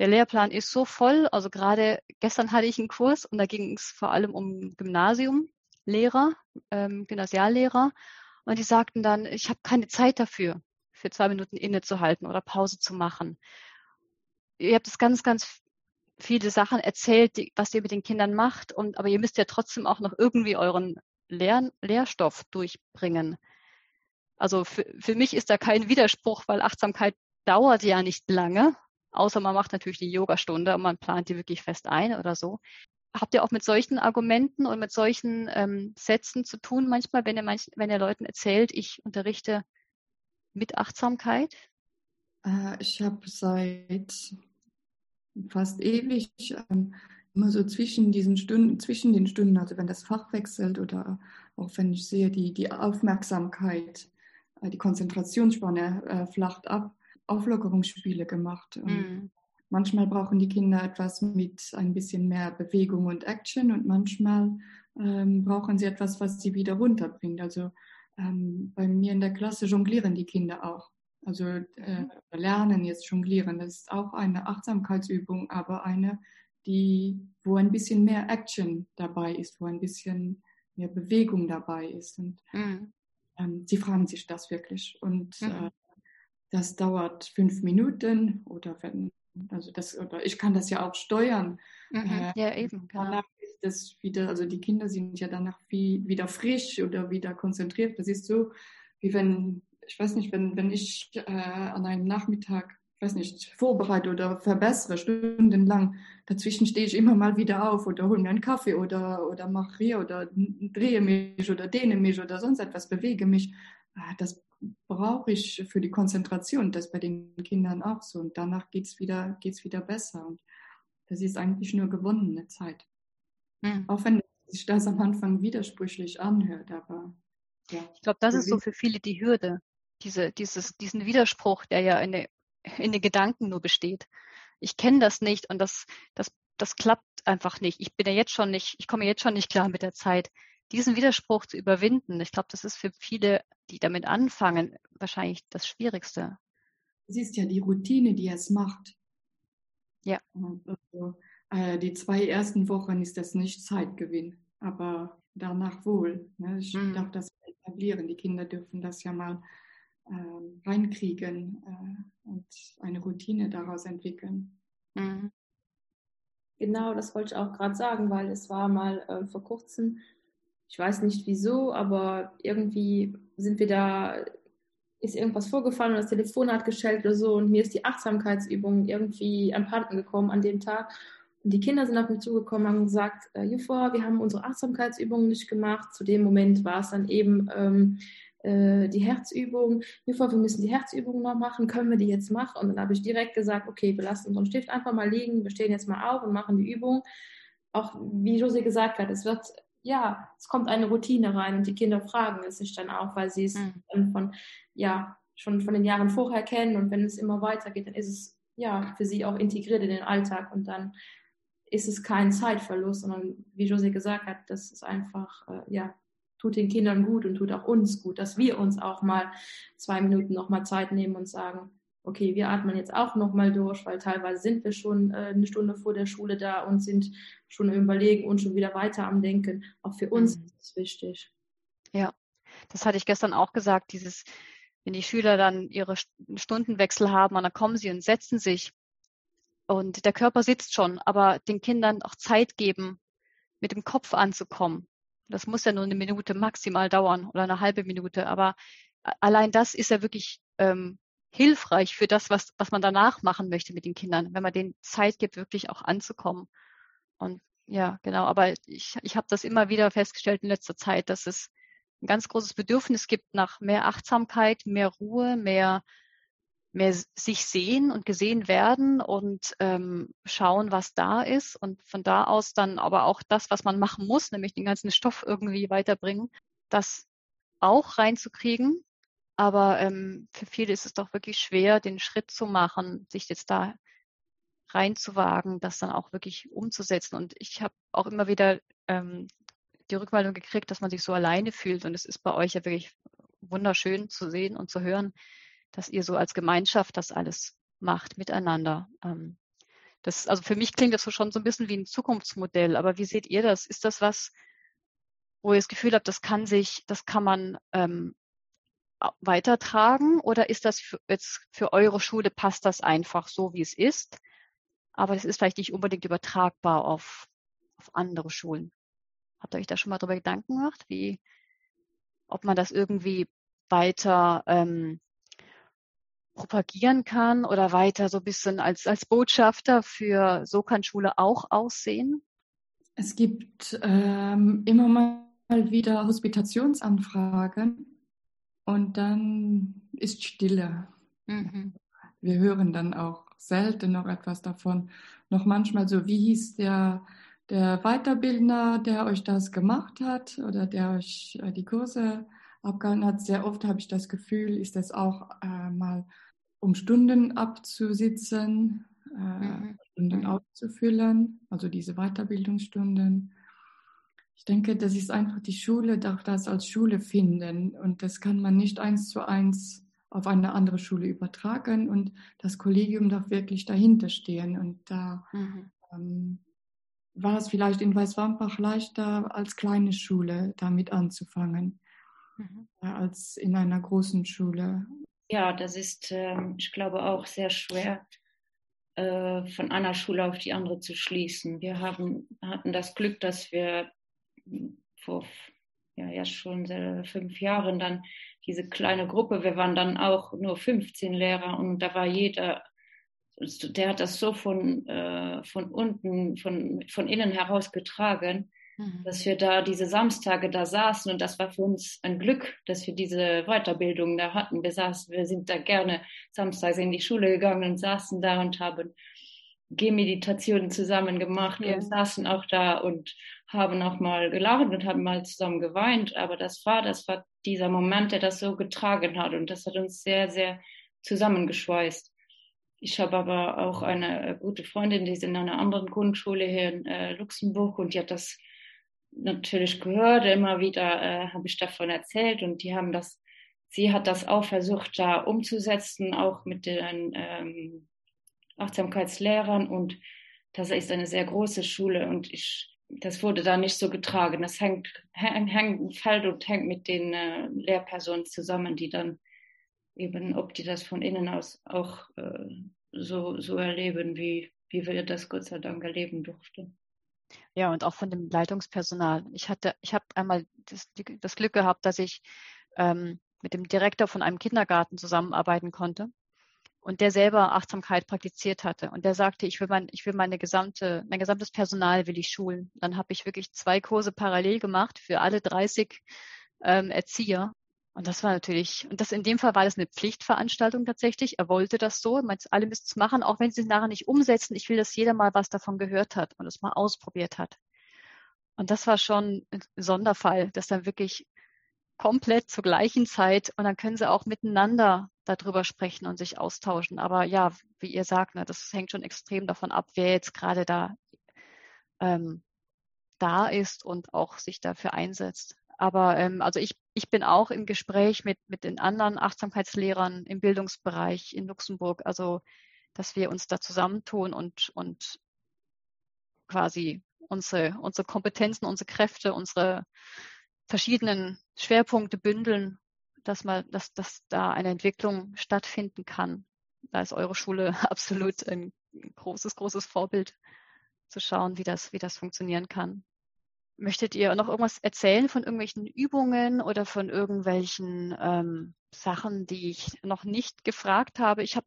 Der Lehrplan ist so voll. Also gerade gestern hatte ich einen Kurs und da ging es vor allem um Gymnasiumlehrer, ähm, Gymnasiallehrer. Und die sagten dann, ich habe keine Zeit dafür, für zwei Minuten innezuhalten oder Pause zu machen. Ihr habt es ganz, ganz viele Sachen erzählt, die, was ihr mit den Kindern macht. Und, aber ihr müsst ja trotzdem auch noch irgendwie euren Lehr Lehrstoff durchbringen. Also für, für mich ist da kein Widerspruch, weil Achtsamkeit dauert ja nicht lange, außer man macht natürlich die Yogastunde und man plant die wirklich fest ein oder so. Habt ihr auch mit solchen Argumenten und mit solchen ähm, Sätzen zu tun manchmal, wenn ihr, manch, wenn ihr Leuten erzählt, ich unterrichte mit Achtsamkeit? Äh, ich habe seit fast ewig, ähm, immer so zwischen diesen Stunden, zwischen den Stunden, also wenn das Fach wechselt oder auch wenn ich sehe, die, die Aufmerksamkeit, äh, die Konzentrationsspanne äh, flacht ab, Auflockerungsspiele gemacht. Mhm. Manchmal brauchen die Kinder etwas mit ein bisschen mehr Bewegung und Action und manchmal ähm, brauchen sie etwas, was sie wieder runterbringt. Also ähm, bei mir in der Klasse jonglieren die Kinder auch. Also äh, mhm. lernen jetzt jonglieren, das ist auch eine Achtsamkeitsübung, aber eine, die, wo ein bisschen mehr Action dabei ist, wo ein bisschen mehr Bewegung dabei ist. Und mhm. ähm, sie fragen sich das wirklich. Und mhm. äh, das dauert fünf Minuten oder wenn, also das, oder ich kann das ja auch steuern. Mhm. Äh, ja, eben. Genau. Danach ist das wieder, also die Kinder sind ja danach wie, wieder frisch oder wieder konzentriert. Das ist so, wie wenn ich weiß nicht, wenn, wenn ich äh, an einem Nachmittag, ich weiß nicht, vorbereite oder verbessere, stundenlang, dazwischen stehe ich immer mal wieder auf oder hole mir einen Kaffee oder, oder mache hier oder drehe mich oder dehne mich oder sonst etwas, bewege mich. Ah, das brauche ich für die Konzentration, das bei den Kindern auch so. Und danach geht es wieder, geht's wieder besser. Und das ist eigentlich nur gewonnene Zeit. Mhm. Auch wenn sich das am Anfang widersprüchlich anhört, aber ja. Ich glaube, das ist so für viele die Hürde diese, dieses, diesen Widerspruch, der ja in, der, in den Gedanken nur besteht. Ich kenne das nicht und das, das, das klappt einfach nicht. Ich bin ja jetzt schon nicht, ich komme jetzt schon nicht klar mit der Zeit. Diesen Widerspruch zu überwinden, ich glaube, das ist für viele, die damit anfangen, wahrscheinlich das Schwierigste. Es ist ja die Routine, die es macht. Ja. Also, äh, die zwei ersten Wochen ist das nicht Zeitgewinn, aber danach wohl. Ne? Ich mhm. darf das etablieren. Die Kinder dürfen das ja mal äh, reinkriegen äh, und eine Routine daraus entwickeln. Mhm. Genau, das wollte ich auch gerade sagen, weil es war mal äh, vor kurzem, ich weiß nicht wieso, aber irgendwie sind wir da, ist irgendwas vorgefallen und das Telefon hat geschellt oder so und mir ist die Achtsamkeitsübung irgendwie abhanden gekommen an dem Tag. Und die Kinder sind auf mich zugekommen und haben gesagt, äh, Juffa, wir haben unsere Achtsamkeitsübungen nicht gemacht. Zu dem Moment war es dann eben ähm, äh, die Herzübung. Juffa, wir müssen die Herzübung noch machen, können wir die jetzt machen? Und dann habe ich direkt gesagt, okay, wir lassen unseren Stift einfach mal liegen, wir stehen jetzt mal auf und machen die Übung. Auch wie Josie gesagt hat, es wird ja, es kommt eine Routine rein und die Kinder fragen es sich dann auch, weil sie es mhm. von, ja, schon von den Jahren vorher kennen und wenn es immer weitergeht, dann ist es ja für sie auch integriert in den Alltag und dann ist es kein Zeitverlust, sondern wie Josie gesagt hat, das ist einfach, äh, ja, tut den Kindern gut und tut auch uns gut, dass wir uns auch mal zwei Minuten nochmal Zeit nehmen und sagen, okay, wir atmen jetzt auch nochmal durch, weil teilweise sind wir schon äh, eine Stunde vor der Schule da und sind schon im Überlegen und schon wieder weiter am Denken. Auch für uns mhm. ist es wichtig. Ja, das hatte ich gestern auch gesagt, dieses, wenn die Schüler dann ihre Stundenwechsel haben und dann kommen sie und setzen sich und der Körper sitzt schon, aber den Kindern auch Zeit geben, mit dem Kopf anzukommen. Das muss ja nur eine Minute maximal dauern oder eine halbe Minute, aber allein das ist ja wirklich ähm, hilfreich für das, was, was man danach machen möchte mit den Kindern, wenn man denen Zeit gibt, wirklich auch anzukommen. Und ja, genau, aber ich, ich habe das immer wieder festgestellt in letzter Zeit, dass es ein ganz großes Bedürfnis gibt nach mehr Achtsamkeit, mehr Ruhe, mehr, mehr sich sehen und gesehen werden und ähm, schauen, was da ist und von da aus dann aber auch das, was man machen muss, nämlich den ganzen Stoff irgendwie weiterbringen, das auch reinzukriegen aber ähm, für viele ist es doch wirklich schwer, den Schritt zu machen, sich jetzt da reinzuwagen, das dann auch wirklich umzusetzen. Und ich habe auch immer wieder ähm, die Rückmeldung gekriegt, dass man sich so alleine fühlt. Und es ist bei euch ja wirklich wunderschön zu sehen und zu hören, dass ihr so als Gemeinschaft das alles macht miteinander. Ähm, das, also für mich klingt das so schon so ein bisschen wie ein Zukunftsmodell. Aber wie seht ihr das? Ist das was, wo ihr das Gefühl habt, das kann sich, das kann man ähm, weitertragen oder ist das für, jetzt für eure Schule, passt das einfach so, wie es ist? Aber das ist vielleicht nicht unbedingt übertragbar auf, auf andere Schulen. Habt ihr euch da schon mal darüber Gedanken gemacht, wie, ob man das irgendwie weiter ähm, propagieren kann oder weiter so ein bisschen als, als Botschafter für so kann Schule auch aussehen? Es gibt ähm, immer mal wieder Hospitationsanfragen und dann ist Stille. Mhm. Wir hören dann auch selten noch etwas davon. Noch manchmal so, wie hieß der, der Weiterbildner, der euch das gemacht hat oder der euch äh, die Kurse abgehalten hat. Sehr oft habe ich das Gefühl, ist das auch äh, mal um Stunden abzusitzen, äh, mhm. Stunden auszufüllen, also diese Weiterbildungsstunden. Ich denke, das ist einfach die Schule, darf das als Schule finden und das kann man nicht eins zu eins auf eine andere Schule übertragen und das Kollegium darf wirklich dahinter stehen und da mhm. ähm, war es vielleicht in Weißwampach leichter als kleine Schule damit anzufangen mhm. äh, als in einer großen Schule. Ja, das ist, äh, ich glaube, auch sehr schwer äh, von einer Schule auf die andere zu schließen. Wir haben, hatten das Glück, dass wir vor ja, ja schon fünf Jahren dann diese kleine Gruppe. Wir waren dann auch nur 15 Lehrer und da war jeder, der hat das so von, äh, von unten, von, von innen heraus getragen, mhm. dass wir da diese Samstage da saßen und das war für uns ein Glück, dass wir diese Weiterbildung da hatten. Wir saßen, wir sind da gerne samstags in die Schule gegangen und saßen da und haben Gehmeditationen zusammen gemacht ja. und saßen auch da und haben auch mal gelacht und haben mal zusammen geweint. Aber das war, das war dieser Moment, der das so getragen hat und das hat uns sehr, sehr zusammengeschweißt. Ich habe aber auch eine gute Freundin, die ist in einer anderen Grundschule hier in äh, Luxemburg und die hat das natürlich gehört. Immer wieder äh, habe ich davon erzählt und die haben das, sie hat das auch versucht, da umzusetzen, auch mit den ähm, Achtsamkeitslehrern und das ist eine sehr große Schule und ich, das wurde da nicht so getragen. Das hängt, hängt, fällt und hängt mit den äh, Lehrpersonen zusammen, die dann eben, ob die das von innen aus auch äh, so, so erleben, wie, wie wir das Gott sei Dank erleben durften. Ja, und auch von dem Leitungspersonal. Ich hatte, ich habe einmal das, das, Glück gehabt, dass ich ähm, mit dem Direktor von einem Kindergarten zusammenarbeiten konnte und der selber Achtsamkeit praktiziert hatte. Und der sagte, ich will mein, ich will meine gesamte, mein gesamtes Personal will ich schulen. Dann habe ich wirklich zwei Kurse parallel gemacht für alle 30 ähm, Erzieher. Und das war natürlich, und das in dem Fall war das eine Pflichtveranstaltung tatsächlich. Er wollte das so, meint, alle müssen es machen, auch wenn sie es nachher nicht umsetzen. Ich will, dass jeder mal was davon gehört hat und es mal ausprobiert hat. Und das war schon ein Sonderfall, dass dann wirklich komplett zur gleichen Zeit und dann können sie auch miteinander darüber sprechen und sich austauschen. Aber ja, wie ihr sagt, ne, das hängt schon extrem davon ab, wer jetzt gerade da ähm, da ist und auch sich dafür einsetzt. Aber ähm, also ich, ich bin auch im Gespräch mit, mit den anderen Achtsamkeitslehrern im Bildungsbereich in Luxemburg, also dass wir uns da zusammentun und, und quasi unsere, unsere Kompetenzen, unsere Kräfte, unsere verschiedenen Schwerpunkte bündeln, dass man, dass, dass da eine Entwicklung stattfinden kann. Da ist eure Schule absolut ein großes, großes Vorbild zu schauen, wie das, wie das funktionieren kann. Möchtet ihr noch irgendwas erzählen von irgendwelchen Übungen oder von irgendwelchen ähm, Sachen, die ich noch nicht gefragt habe? Ich habe,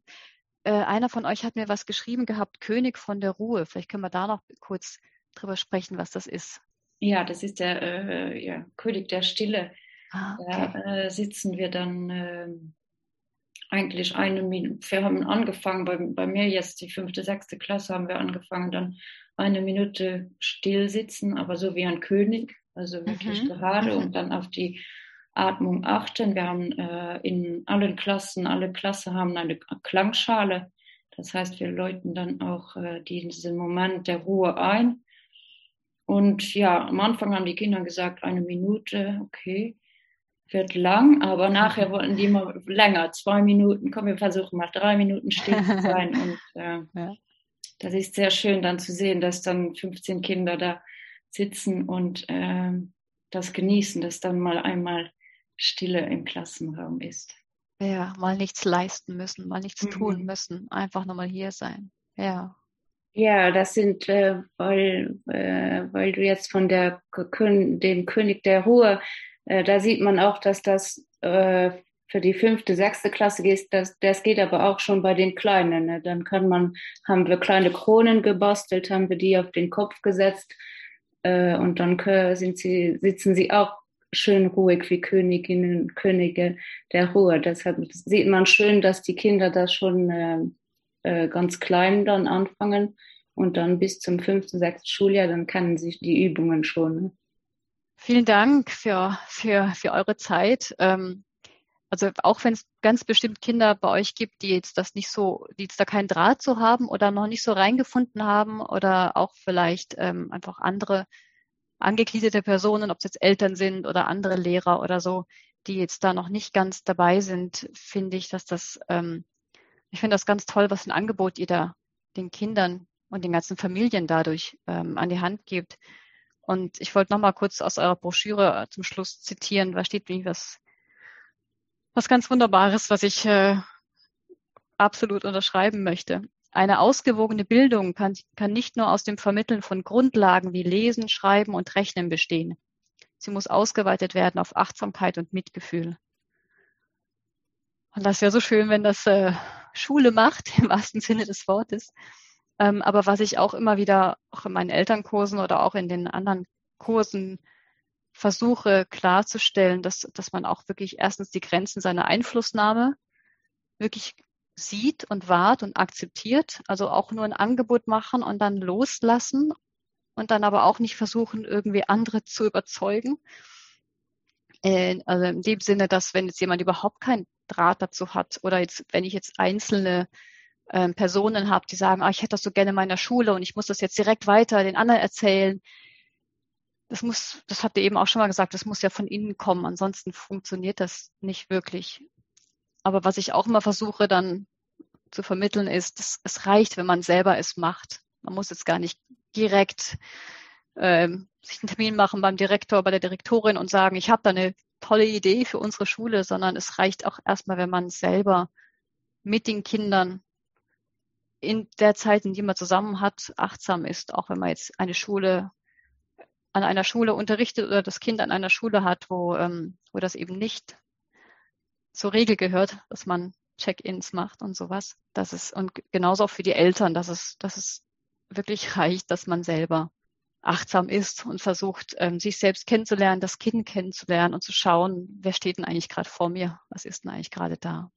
äh, einer von euch hat mir was geschrieben gehabt, König von der Ruhe. Vielleicht können wir da noch kurz drüber sprechen, was das ist. Ja, das ist der äh, ja, König der Stille. Ah, okay. Da äh, sitzen wir dann äh, eigentlich eine Minute. Wir haben angefangen, bei, bei mir jetzt die fünfte, sechste Klasse haben wir angefangen, dann eine Minute still sitzen, aber so wie ein König, also wirklich mhm. gerade mhm. und dann auf die Atmung achten. Wir haben äh, in allen Klassen, alle Klassen haben eine Klangschale. Das heißt, wir läuten dann auch äh, diesen Moment der Ruhe ein. Und ja, am Anfang haben die Kinder gesagt, eine Minute, okay, wird lang, aber nachher wollten die immer länger, zwei Minuten. Komm, wir versuchen mal drei Minuten still zu sein. Und äh, ja das ist sehr schön dann zu sehen, dass dann 15 Kinder da sitzen und äh, das genießen, dass dann mal einmal Stille im Klassenraum ist. Ja, mal nichts leisten müssen, mal nichts mhm. tun müssen, einfach nochmal hier sein. Ja. Ja, das sind, äh, weil, äh, weil du jetzt von der, dem König der Ruhe, äh, da sieht man auch, dass das äh, für die fünfte, sechste Klasse geht, das, das geht aber auch schon bei den Kleinen. Ne? Dann kann man, haben wir kleine Kronen gebastelt, haben wir die auf den Kopf gesetzt äh, und dann sind sie, sitzen sie auch schön ruhig wie Königinnen und Könige der Ruhe. Deshalb sieht man schön, dass die Kinder da schon äh, ganz klein dann anfangen und dann bis zum fünften, sechsten Schuljahr, dann kennen sich die Übungen schon. Ne? Vielen Dank für, für, für eure Zeit. Ähm, also auch wenn es ganz bestimmt Kinder bei euch gibt, die jetzt das nicht so, die jetzt da keinen Draht zu haben oder noch nicht so reingefunden haben oder auch vielleicht ähm, einfach andere angegliederte Personen, ob es jetzt Eltern sind oder andere Lehrer oder so, die jetzt da noch nicht ganz dabei sind, finde ich, dass das, ähm, ich finde das ganz toll, was ein Angebot ihr da den Kindern und den ganzen Familien dadurch ähm, an die Hand gibt. Und ich wollte noch mal kurz aus eurer Broschüre zum Schluss zitieren, was steht wie was was ganz Wunderbares, was ich äh, absolut unterschreiben möchte. Eine ausgewogene Bildung kann, kann nicht nur aus dem Vermitteln von Grundlagen wie Lesen, Schreiben und Rechnen bestehen. Sie muss ausgeweitet werden auf Achtsamkeit und Mitgefühl. Und das ja so schön, wenn das äh, Schule macht, im wahrsten Sinne des Wortes. Ähm, aber was ich auch immer wieder, auch in meinen Elternkursen oder auch in den anderen Kursen versuche klarzustellen, dass, dass man auch wirklich erstens die Grenzen seiner Einflussnahme wirklich sieht und wahrt und akzeptiert. Also auch nur ein Angebot machen und dann loslassen und dann aber auch nicht versuchen, irgendwie andere zu überzeugen. Äh, also in dem Sinne, dass wenn jetzt jemand überhaupt keinen Draht dazu hat oder jetzt, wenn ich jetzt einzelne äh, Personen habe, die sagen, ah, ich hätte das so gerne in meiner Schule und ich muss das jetzt direkt weiter den anderen erzählen, das muss, das habt ihr eben auch schon mal gesagt, das muss ja von innen kommen, ansonsten funktioniert das nicht wirklich. Aber was ich auch immer versuche dann zu vermitteln ist, dass es reicht, wenn man selber es macht. Man muss jetzt gar nicht direkt ähm, sich einen Termin machen beim Direktor, bei der Direktorin und sagen, ich habe da eine tolle Idee für unsere Schule, sondern es reicht auch erstmal, wenn man selber mit den Kindern in der Zeit, in die man zusammen hat, achtsam ist, auch wenn man jetzt eine Schule an einer Schule unterrichtet oder das Kind an einer Schule hat, wo, ähm, wo das eben nicht zur Regel gehört, dass man Check-ins macht und sowas. Das ist, und genauso auch für die Eltern, dass es, dass es wirklich reicht, dass man selber achtsam ist und versucht, ähm, sich selbst kennenzulernen, das Kind kennenzulernen und zu schauen, wer steht denn eigentlich gerade vor mir? Was ist denn eigentlich gerade da?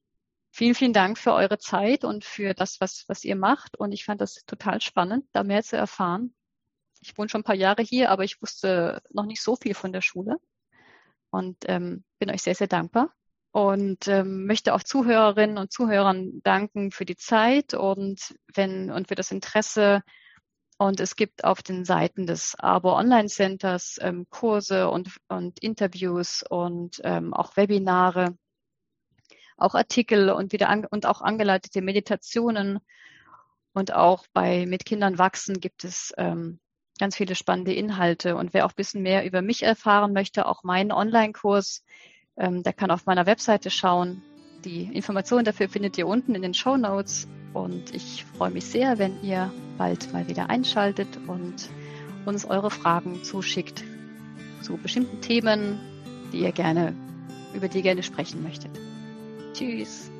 Vielen, vielen Dank für eure Zeit und für das, was, was ihr macht. Und ich fand das total spannend, da mehr zu erfahren. ich wohne schon ein paar Jahre hier, aber ich wusste noch nicht so viel von der Schule und ähm, bin euch sehr, sehr dankbar und ähm, möchte auch Zuhörerinnen und Zuhörern danken für die Zeit und wenn und für das Interesse. Und es gibt auf den Seiten des Arbor Online Centers ähm, Kurse und, und Interviews und ähm, auch Webinare, auch Artikel und wieder an, und auch angeleitete Meditationen. Und auch bei Mit Kindern wachsen gibt es ähm, ganz viele spannende Inhalte. Und wer auch ein bisschen mehr über mich erfahren möchte, auch meinen Online-Kurs, ähm, der kann auf meiner Webseite schauen. Die Informationen dafür findet ihr unten in den Show Notes. Und ich freue mich sehr, wenn ihr bald mal wieder einschaltet und uns eure Fragen zuschickt zu bestimmten Themen, die ihr gerne, über die ihr gerne sprechen möchtet. Tschüss.